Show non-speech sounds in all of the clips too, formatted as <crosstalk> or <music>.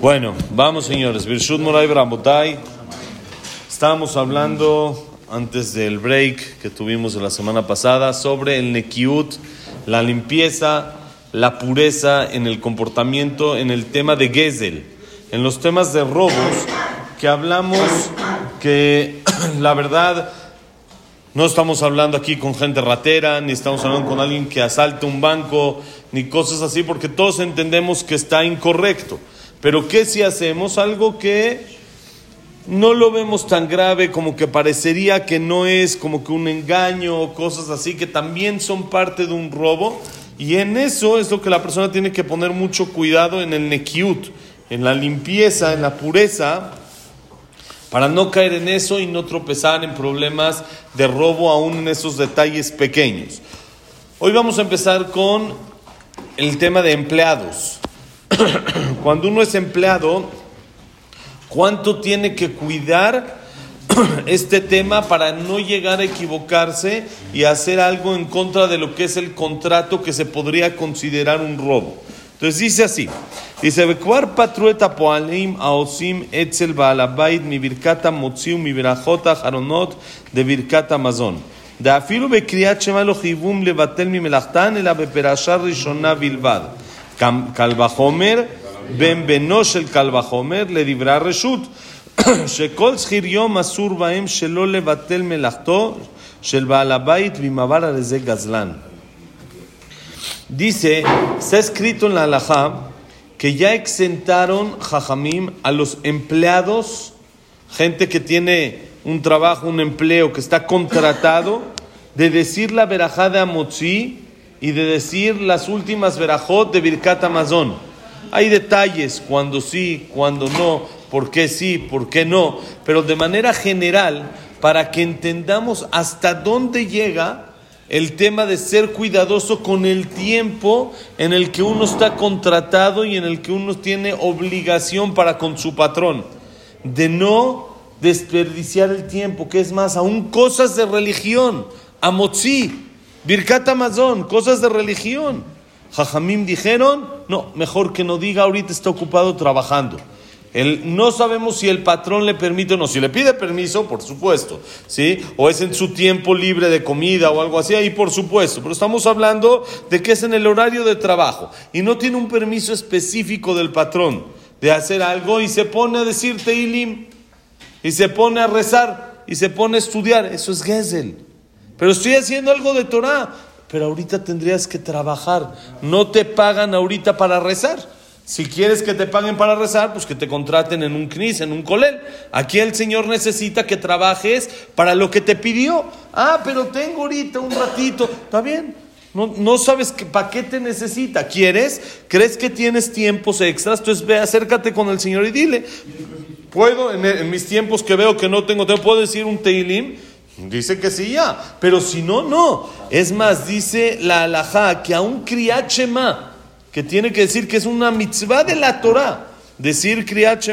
Bueno, vamos señores. Birshut Moray Brambotay. Estábamos hablando antes del break que tuvimos la semana pasada sobre el Nekiut, la limpieza, la pureza en el comportamiento, en el tema de Gezel, en los temas de robos, que hablamos que <clears throat> la verdad no estamos hablando aquí con gente ratera, ni estamos hablando con alguien que asalte un banco, ni cosas así, porque todos entendemos que está incorrecto. Pero ¿qué si hacemos? Algo que no lo vemos tan grave como que parecería que no es como que un engaño o cosas así que también son parte de un robo. Y en eso es lo que la persona tiene que poner mucho cuidado en el nekiut, en la limpieza, en la pureza, para no caer en eso y no tropezar en problemas de robo aún en esos detalles pequeños. Hoy vamos a empezar con el tema de empleados. <clears throat> Cuando uno es empleado, ¿cuánto tiene que cuidar <clears throat> este tema para no llegar a equivocarse y hacer algo en contra de lo que es el contrato que se podría considerar un robo? Entonces dice así, dice, וכבר פטרו את הפועלים העושים אצל בעל הבית מברכת המוציא ומברכות האחרונות דברכת המזון. דאפילו בקריאת שמע לא חייבום לבטל ממלאכתן, אלא בפרשה ראשונה בלבד. קל וחומר, בן בנו של קל וחומר, לדברי הרשות, שכל שכיר יום אסור בהם שלא לבטל מלאכתו של בעל הבית, ואם עבר על זה גזלן. Dice, está escrito en la halajá que ya exentaron jajamim a los empleados, gente que tiene un trabajo, un empleo, que está contratado, de decir la verajá de Amotzi y de decir las últimas verajot de Birkat Amazon. Hay detalles, cuando sí, cuando no, por qué sí, por qué no, pero de manera general, para que entendamos hasta dónde llega el tema de ser cuidadoso con el tiempo en el que uno está contratado y en el que uno tiene obligación para con su patrón, de no desperdiciar el tiempo, que es más, aún cosas de religión, amotzi, birkat amazon, cosas de religión. Jajamim dijeron, no, mejor que no diga, ahorita está ocupado trabajando. El, no sabemos si el patrón le permite o no. Si le pide permiso, por supuesto, ¿sí? O es en su tiempo libre de comida o algo así, ahí por supuesto. Pero estamos hablando de que es en el horario de trabajo y no tiene un permiso específico del patrón de hacer algo y se pone a decir Teilim y se pone a rezar y se pone a estudiar. Eso es Gesel. Pero estoy haciendo algo de Torah. Pero ahorita tendrías que trabajar. No te pagan ahorita para rezar. Si quieres que te paguen para rezar, pues que te contraten en un CNIS, en un colel. Aquí el Señor necesita que trabajes para lo que te pidió. Ah, pero tengo ahorita un ratito. Está bien. No, no sabes para qué te necesita. ¿Quieres? ¿Crees que tienes tiempos extras? Entonces ve, acércate con el Señor y dile. ¿Puedo, en, en mis tiempos que veo que no tengo tiempo, puedo decir un teilim? Dice que sí ya. Pero si no, no. Es más, dice la alajá que a un criachema que tiene que decir que es una mitzvah de la Torah, decir Kriyat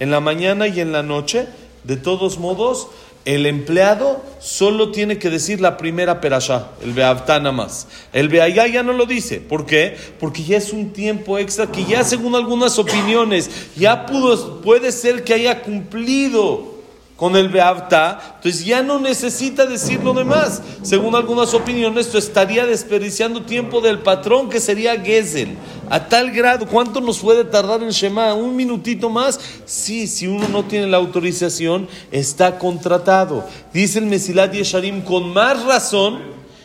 en la mañana y en la noche, de todos modos, el empleado solo tiene que decir la primera perashá, el Beavtá más. El Beayá ya no lo dice. ¿Por qué? Porque ya es un tiempo extra que ya según algunas opiniones, ya pudo, puede ser que haya cumplido con el Beavta, entonces ya no necesita decir lo demás. Según algunas opiniones, esto estaría desperdiciando tiempo del patrón que sería Gesel. A tal grado, ¿cuánto nos puede tardar en Shema? ¿Un minutito más? Sí, si uno no tiene la autorización, está contratado. Dice el Mesilat Yesharim con más razón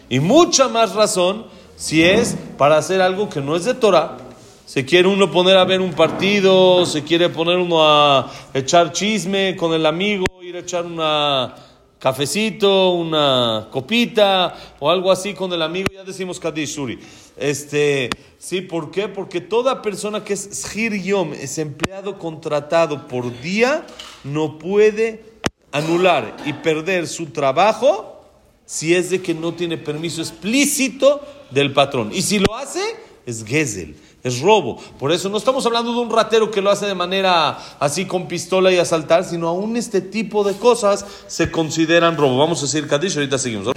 y mucha más razón si es para hacer algo que no es de Torah. Se quiere uno poner a ver un partido, se quiere poner uno a echar chisme con el amigo ir a echar una cafecito, una copita o algo así con el amigo, ya decimos Kadish. Este, sí, ¿por qué? Porque toda persona que es Shir Yom, es empleado contratado por día, no puede anular y perder su trabajo si es de que no tiene permiso explícito del patrón. Y si lo hace, es Gesel es robo. Por eso no estamos hablando de un ratero que lo hace de manera así con pistola y asaltar, sino aún este tipo de cosas se consideran robo. Vamos a decir Kadish, ahorita seguimos.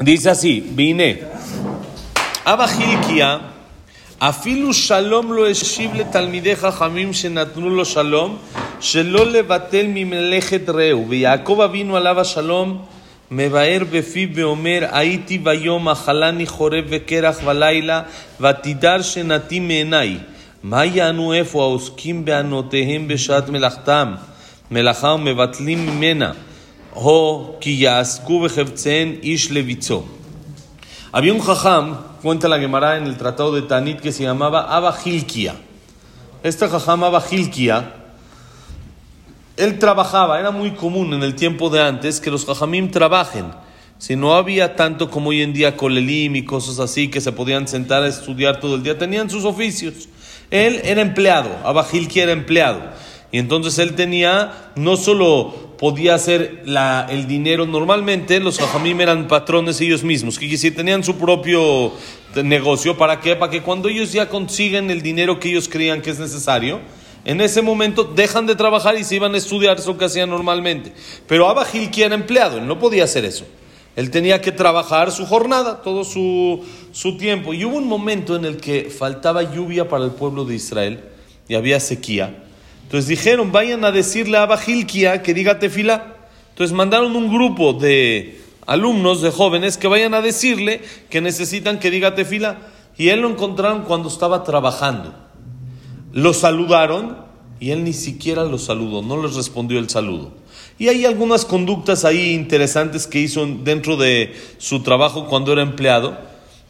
Dice así, vine. Abajilkia, Afilu shalom lo eshible talmideja jamim shenatnu lo shalom, shelo levatel mi melechet reu. Jacob vino alaba shalom, מבאר בפיו ואומר, הייתי ביום אכלני חורב וקרח בלילה, ותידר שנתי מעיניי. מה יענו איפה העוסקים בענותיהם בשעת מלאכתם, מלאכה ומבטלים ממנה, או כי יעסקו בחפציהן איש לביצו. Había un jajam, cuenta la Gemara en el tratado de Tanit, que se llamaba Hilkia, él trabajaba, era muy común en el tiempo de antes que los jajamim trabajen. Si no había tanto como hoy en día colelim y cosas así que se podían sentar a estudiar todo el día, tenían sus oficios. Él era empleado, Abba Hilkia era empleado. Y entonces él tenía, no solo podía hacer la, el dinero, normalmente los jajamim eran patrones ellos mismos, que si tenían su propio negocio, ¿para qué? Para que cuando ellos ya consiguen el dinero que ellos creían que es necesario, en ese momento dejan de trabajar y se iban a estudiar, eso que hacían normalmente. Pero Abba Hilkia era empleado, él no podía hacer eso. Él tenía que trabajar su jornada, todo su, su tiempo. Y hubo un momento en el que faltaba lluvia para el pueblo de Israel y había sequía. Entonces dijeron, vayan a decirle a Bajilkia que diga tefila. Entonces mandaron un grupo de alumnos, de jóvenes, que vayan a decirle que necesitan que diga tefila. Y él lo encontraron cuando estaba trabajando. Lo saludaron y él ni siquiera lo saludó, no les respondió el saludo. Y hay algunas conductas ahí interesantes que hizo dentro de su trabajo cuando era empleado.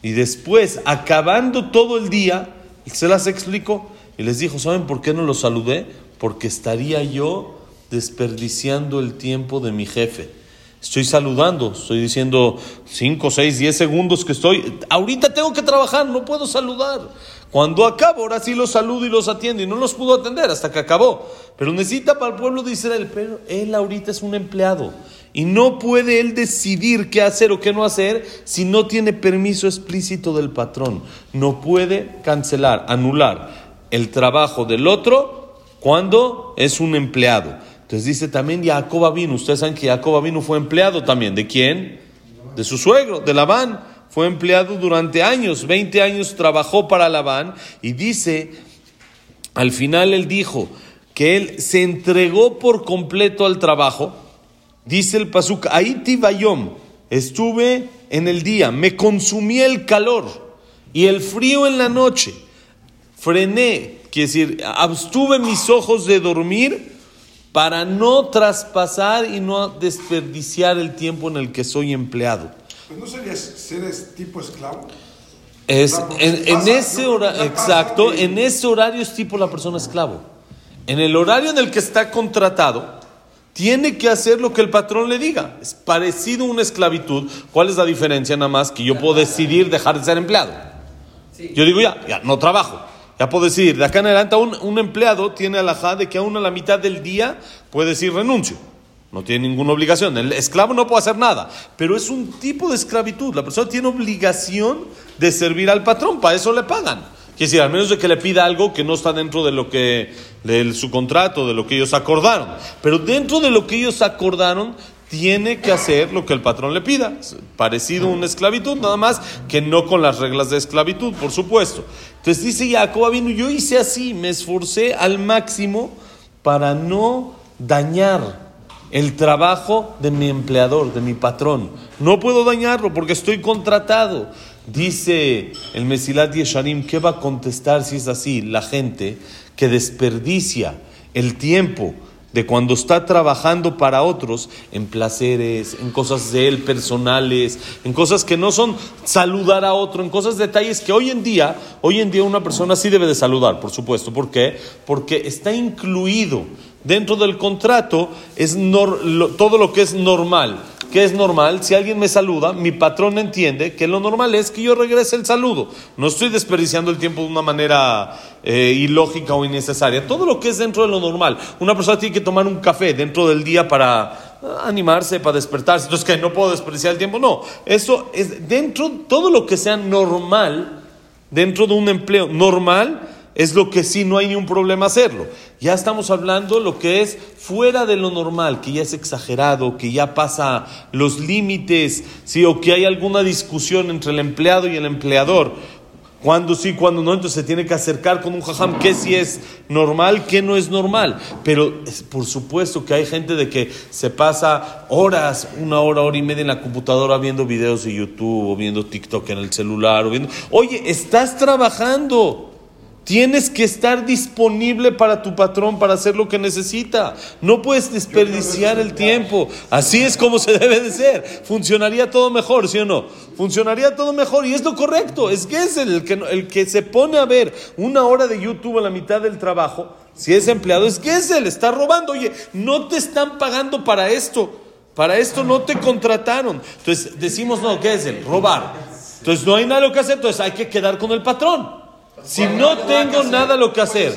Y después, acabando todo el día, se las explicó y les dijo, ¿saben por qué no lo saludé? porque estaría yo desperdiciando el tiempo de mi jefe. Estoy saludando, estoy diciendo 5, 6, 10 segundos que estoy. Ahorita tengo que trabajar, no puedo saludar. Cuando acabo, ahora sí los saludo y los atiendo. Y no los pudo atender hasta que acabó. Pero necesita para el pueblo de Israel. Pero él ahorita es un empleado. Y no puede él decidir qué hacer o qué no hacer si no tiene permiso explícito del patrón. No puede cancelar, anular el trabajo del otro cuando es un empleado. Entonces dice también Jacob vino. Ustedes saben que Jacob vino fue empleado también. ¿De quién? De su suegro, de Labán. Fue empleado durante años, 20 años trabajó para Labán. Y dice, al final él dijo que él se entregó por completo al trabajo. Dice el Pasuk, ahí tibayom, estuve en el día, me consumí el calor y el frío en la noche. Frené Quiere decir, abstuve mis ojos de dormir para no traspasar y no desperdiciar el tiempo en el que soy empleado. Pues ¿No serías ser tipo esclavo? Es, en, ese horario, exacto, en ese horario es tipo la persona esclavo. En el horario en el que está contratado, tiene que hacer lo que el patrón le diga. Es parecido a una esclavitud. ¿Cuál es la diferencia nada más? Que yo puedo decidir dejar de ser empleado. Yo digo ya, ya, no trabajo. Ya puedo decir, de acá en adelante un, un empleado tiene alajá de que aún a la mitad del día puede decir renuncio. No tiene ninguna obligación. El esclavo no puede hacer nada. Pero es un tipo de esclavitud. La persona tiene obligación de servir al patrón. Para eso le pagan. Quiere decir, al menos de que le pida algo que no está dentro de lo que de su contrato, de lo que ellos acordaron. Pero dentro de lo que ellos acordaron, tiene que hacer lo que el patrón le pida. Parecido a una esclavitud, nada más que no con las reglas de esclavitud, por supuesto. Entonces dice Jacob vino, yo hice así, me esforcé al máximo para no dañar el trabajo de mi empleador, de mi patrón. No puedo dañarlo porque estoy contratado. Dice el Mesilat Yesharim, ¿qué va a contestar si es así? La gente que desperdicia el tiempo de cuando está trabajando para otros en placeres, en cosas de él personales, en cosas que no son saludar a otro, en cosas detalles que hoy en día, hoy en día una persona sí debe de saludar, por supuesto. ¿Por qué? Porque está incluido dentro del contrato es todo lo que es normal. ¿Qué es normal? Si alguien me saluda, mi patrón entiende que lo normal es que yo regrese el saludo. No estoy desperdiciando el tiempo de una manera eh, ilógica o innecesaria. Todo lo que es dentro de lo normal. Una persona tiene que tomar un café dentro del día para animarse, para despertarse. Entonces, que no puedo desperdiciar el tiempo. No, eso es dentro, todo lo que sea normal, dentro de un empleo normal, es lo que sí no hay ni un problema hacerlo. Ya estamos hablando lo que es fuera de lo normal, que ya es exagerado, que ya pasa los límites, ¿sí? o que hay alguna discusión entre el empleado y el empleador cuándo sí, cuándo no, entonces se tiene que acercar con un jajam, qué sí es normal, qué no es normal. Pero por supuesto que hay gente de que se pasa horas, una hora, hora y media en la computadora viendo videos de YouTube o viendo TikTok en el celular o viendo... Oye, estás trabajando. Tienes que estar disponible para tu patrón para hacer lo que necesita. No puedes desperdiciar el tiempo. Así es como se debe de ser. Funcionaría todo mejor, ¿sí o no? Funcionaría todo mejor y es lo correcto. Es que es el que, el que se pone a ver una hora de YouTube a la mitad del trabajo. Si es empleado, es que es él, está robando. Oye, no te están pagando para esto. Para esto no te contrataron. Entonces decimos, no, ¿qué es él? Robar. Entonces no hay nada que hacer, entonces hay que quedar con el patrón. Si no tengo nada lo que hacer.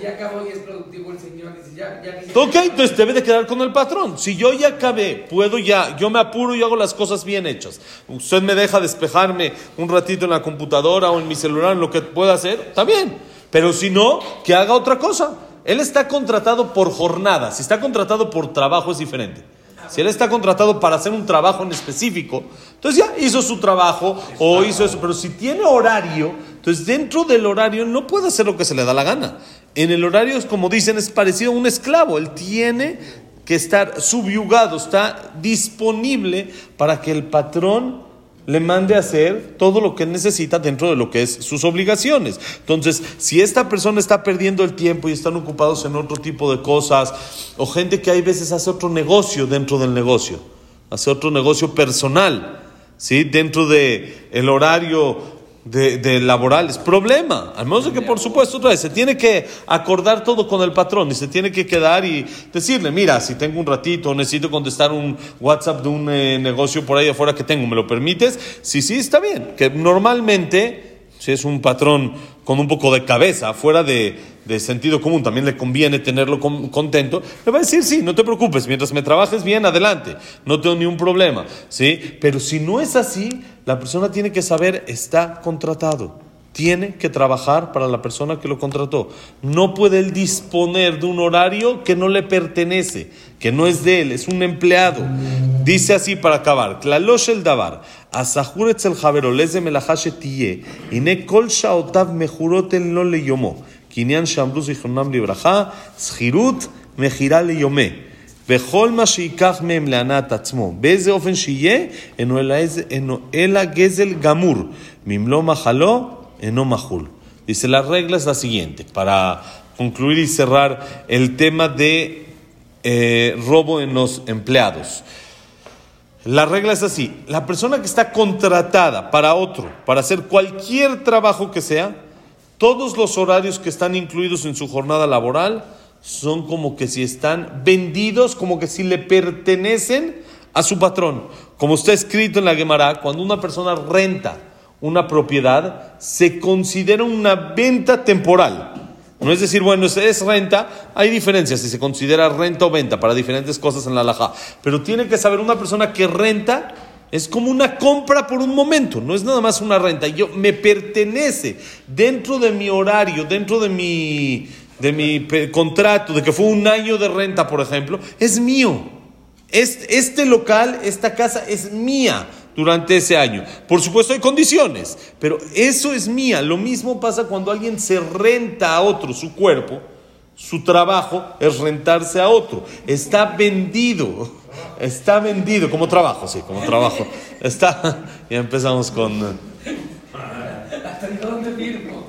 Ya acabó y es productivo el señor. Ya, ya Ok, entonces debe de quedar con el patrón. Si yo ya acabé, puedo ya, yo me apuro y hago las cosas bien hechas. Usted me deja despejarme un ratito en la computadora o en mi celular, en lo que pueda hacer, está bien. Pero si no, que haga otra cosa. Él está contratado por jornada. Si está contratado por trabajo es diferente. Si él está contratado para hacer un trabajo en específico, entonces ya hizo su trabajo o hizo eso. Pero si tiene horario, entonces dentro del horario no puede hacer lo que se le da la gana. En el horario, como dicen, es parecido a un esclavo. Él tiene que estar subyugado, está disponible para que el patrón le mande a hacer todo lo que necesita dentro de lo que es sus obligaciones. Entonces, si esta persona está perdiendo el tiempo y están ocupados en otro tipo de cosas, o gente que hay veces hace otro negocio dentro del negocio, hace otro negocio personal, ¿sí? dentro del el horario de, de laboral problema. Al menos que, por supuesto, otra vez se tiene que acordar todo con el patrón y se tiene que quedar y decirle, mira, si tengo un ratito, necesito contestar un WhatsApp de un eh, negocio por ahí afuera que tengo, ¿me lo permites? Sí, sí, está bien. Que normalmente, si es un patrón con un poco de cabeza, fuera de, sentido común, también le conviene tenerlo con- contento, le va a decir, sí, no te preocupes, mientras me trabajes bien, adelante, no tengo ni un problema, ¿sí? Pero si no es así, la persona tiene que saber, está contratado, tiene que trabajar para la persona que lo contrató. No puede él disponer de un horario que no le pertenece, que no es de él, es un empleado. Dice así para acabar, Klalosh el davar, asahur etzel javero, leze melahashe tiye, ine kol shaotav mejurot el no le yomo, קניין שאמרו זיכרונם לברכה, שכירות מכירה ליומי. וכל מה שייקח מהם להנאת עצמו, באיזה אופן שיהיה, אינו אלא, איזה- אינו אלא גזל גמור, ממלוא מחלו, Enomahul. Dice, la regla es la siguiente, para concluir y cerrar el tema de eh, robo en los empleados. La regla es así, la persona que está contratada para otro, para hacer cualquier trabajo que sea, todos los horarios que están incluidos en su jornada laboral son como que si están vendidos, como que si le pertenecen a su patrón. Como está escrito en la Gemara, cuando una persona renta, una propiedad, se considera una venta temporal. No es decir, bueno, es, renta, hay diferencias si se considera renta o venta para diferentes cosas en la alhaja. Pero tiene que saber una persona que renta es como una compra por un momento, no es nada más una renta. Yo me pertenece dentro de mi horario, dentro de mi de mi contrato, de que fue un año de renta, por ejemplo, es mío. Este local, esta casa es mía durante ese año. Por supuesto hay condiciones, pero eso es mía. Lo mismo pasa cuando alguien se renta a otro su cuerpo, su trabajo es rentarse a otro. Está vendido, está vendido como trabajo, sí, como trabajo. Está, <laughs> ya empezamos con... ¿Hasta dónde firmo?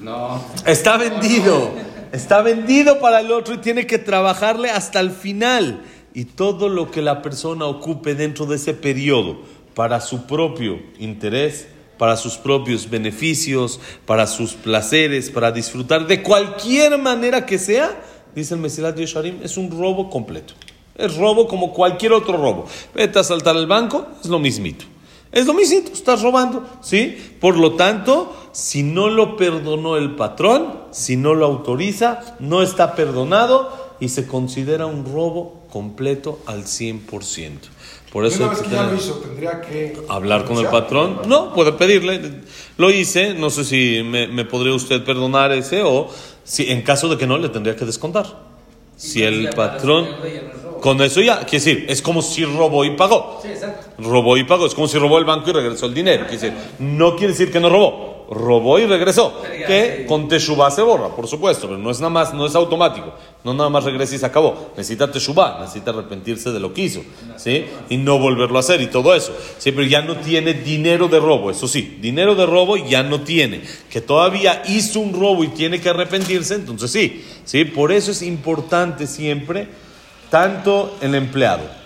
No. Está vendido. Está vendido para el otro y tiene que trabajarle hasta el final. Y todo lo que la persona ocupe dentro de ese periodo para su propio interés, para sus propios beneficios, para sus placeres, para disfrutar de cualquier manera que sea, dice el Mesilat Yesharim, es un robo completo. Es robo como cualquier otro robo. Vete a saltar el banco, es lo mismito. Es lo mismito, estás robando, ¿sí? Por lo tanto, si no lo perdonó el patrón, si no lo autoriza, no está perdonado y se considera un robo completo al 100%. Por eso Una vez que que ya lo tener- hizo, tendría que hablar con el patrón. No, puede pedirle. Lo hice, no sé si me, me podría usted perdonar ese o si en caso de que no, le tendría que descontar. Si el patrón... Con eso ya, quiere decir, es como si robó y pagó. Sí, exacto. Robó y pagó. Es como si robó el banco y regresó el dinero. Quiere decir, no quiere decir que no robó. Robó y regresó. Que con Teshuvah se borra, por supuesto, pero no es nada más, no es automático. No nada más regresa y se acabó. Necesita Teshuvah, necesita arrepentirse de lo que hizo, ¿sí? Y no volverlo a hacer y todo eso. Sí, pero ya no tiene dinero de robo, eso sí, dinero de robo ya no tiene. Que todavía hizo un robo y tiene que arrepentirse, entonces sí, ¿sí? Por eso es importante siempre, tanto el empleado,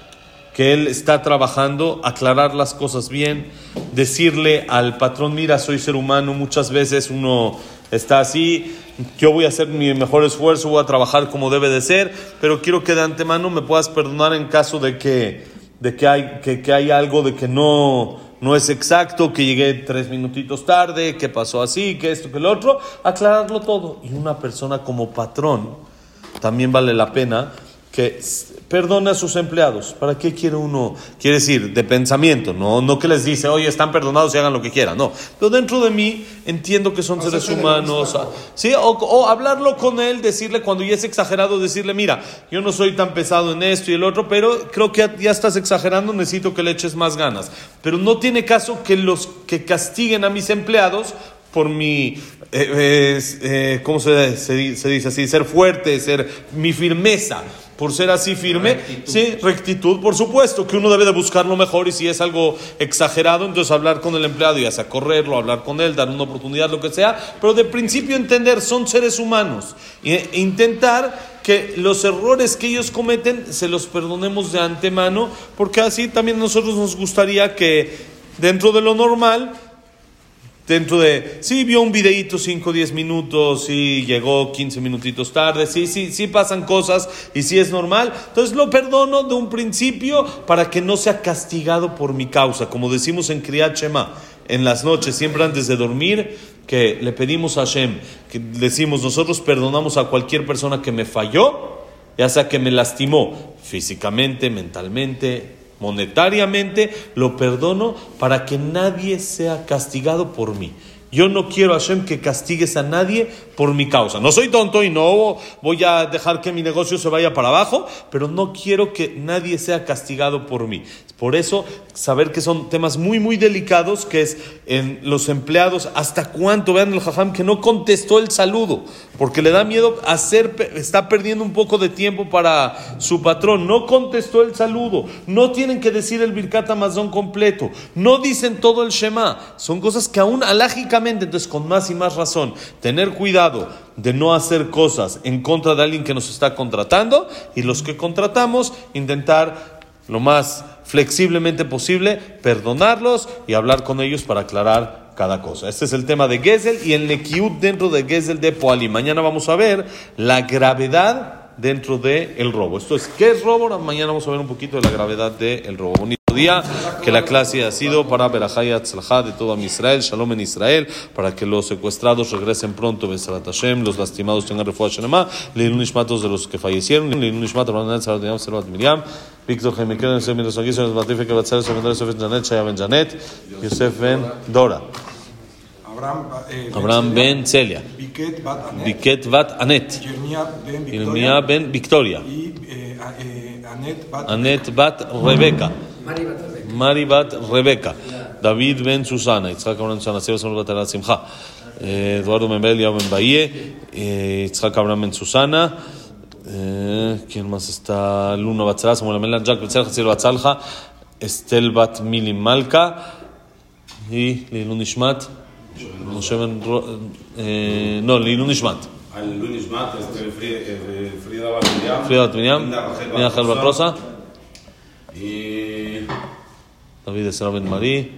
que él está trabajando, aclarar las cosas bien, decirle al patrón, mira, soy ser humano, muchas veces uno está así, yo voy a hacer mi mejor esfuerzo, voy a trabajar como debe de ser, pero quiero que de antemano me puedas perdonar en caso de que, de que, hay, que, que hay algo de que no, no es exacto, que llegué tres minutitos tarde, que pasó así, que esto, que lo otro, aclararlo todo. Y una persona como patrón, también vale la pena que perdone a sus empleados. ¿Para qué quiere uno? Quiere decir, de pensamiento, no, no que les dice, oye, están perdonados y hagan lo que quieran, no. Pero dentro de mí entiendo que son seres humanos. ¿sí? O, o hablarlo con él, decirle cuando ya es exagerado, decirle, mira, yo no soy tan pesado en esto y el otro, pero creo que ya, ya estás exagerando, necesito que le eches más ganas. Pero no tiene caso que los que castiguen a mis empleados por mi, eh, eh, eh, ¿cómo se, se dice así? Ser fuerte, ser mi firmeza. Por ser así firme, sí, rectitud, por supuesto, que uno debe de buscar lo mejor y si es algo exagerado, entonces hablar con el empleado, ya sea correrlo, hablar con él, dar una oportunidad, lo que sea, pero de principio entender, son seres humanos e intentar que los errores que ellos cometen se los perdonemos de antemano, porque así también a nosotros nos gustaría que dentro de lo normal Dentro de, sí, vio un videíto 5 o 10 minutos, sí, llegó 15 minutitos tarde, sí, sí, sí pasan cosas y sí es normal. Entonces lo perdono de un principio para que no sea castigado por mi causa. Como decimos en Kriyat Shema, en las noches, siempre antes de dormir, que le pedimos a Hashem, que decimos, nosotros perdonamos a cualquier persona que me falló, ya sea que me lastimó físicamente, mentalmente, monetariamente, lo perdono para que nadie sea castigado por mí. Yo no quiero, Hashem, que castigues a nadie por mi causa. No soy tonto y no voy a dejar que mi negocio se vaya para abajo, pero no quiero que nadie sea castigado por mí. Por eso, saber que son temas muy, muy delicados, que es en los empleados, hasta cuánto, vean el jajam, que no contestó el saludo, porque le da miedo hacer, está perdiendo un poco de tiempo para su patrón, no contestó el saludo, no tienen que decir el Birkat Amazon completo, no dicen todo el Shema, son cosas que aún alágicamente, entonces con más y más razón, tener cuidado de no hacer cosas en contra de alguien que nos está contratando y los que contratamos, intentar lo más flexiblemente posible, perdonarlos y hablar con ellos para aclarar cada cosa. Este es el tema de Gesel y el Nekiut dentro de Gesel de Poali. Mañana vamos a ver la gravedad dentro del el robo. Esto es, ¿qué es robo? Mañana vamos a ver un poquito de la gravedad del robo. Día, que la clase ha sido para de todo Israel, Shalom en Israel, para que los secuestrados regresen pronto, Besarat Hashem, los lastimados tengan Shenema, Ishmatos de los que fallecieron, Leilun Ishmat, Abraham Sarat Miriam, Servat Miriam, Víctor Yosef Janet, Shaya Ben Janet, Yosef Ben Dora, Abraham, eh, Ben Celia, Biket Bat Anet, Ben Irmia Victoria Ben eh, eh, Anet Bat Anet Bat Rebeca, Maribat Rebeca. David Ben Susana. Abraham Susana. Seba Simcha. Eduardo Membel, Yao Membaye. Yitzhak eh, Abraham Ben Susana. Eh, ¿Quién más está? Luna Batzala, Samuel Amela, Jack Batzalja, Estel Bat Mili Malka y Lilun Ishmat. Eh, no, Lilun Ishmat. Lilun Ishmat, este, Frida Bat Miriam. Frida Bat Miriam. Miriam Rosa. David Esra Ben Marí,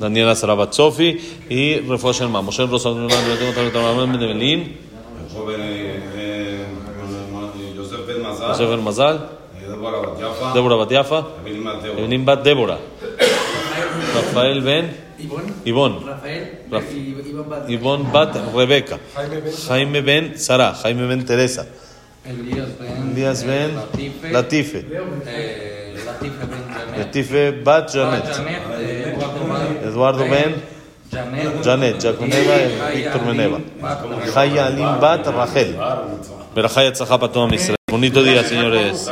Daniela Sarabat Sofi y Refuah Shelma. Moshe Rosalina, yo tengo también Tamaramen de Belín. Joseph Ben Mazal. Joseph Ben Mazal. Débora Batiafa. Evelyn Bat Débora. Rafael Ben. Ivonne. Ivonne Bat Rebeca. Jaime Ben Sara. Jaime Ben Teresa. Elías Ben. Latife. Eh. Latife Bat Ah, Janet, eh, Eduardo Ben- Janet. Jaconeva Eh, y Jaya Víctor Meneva. Jaya Alim Bat Rachel. Para todo Israel. Bonito día, señores.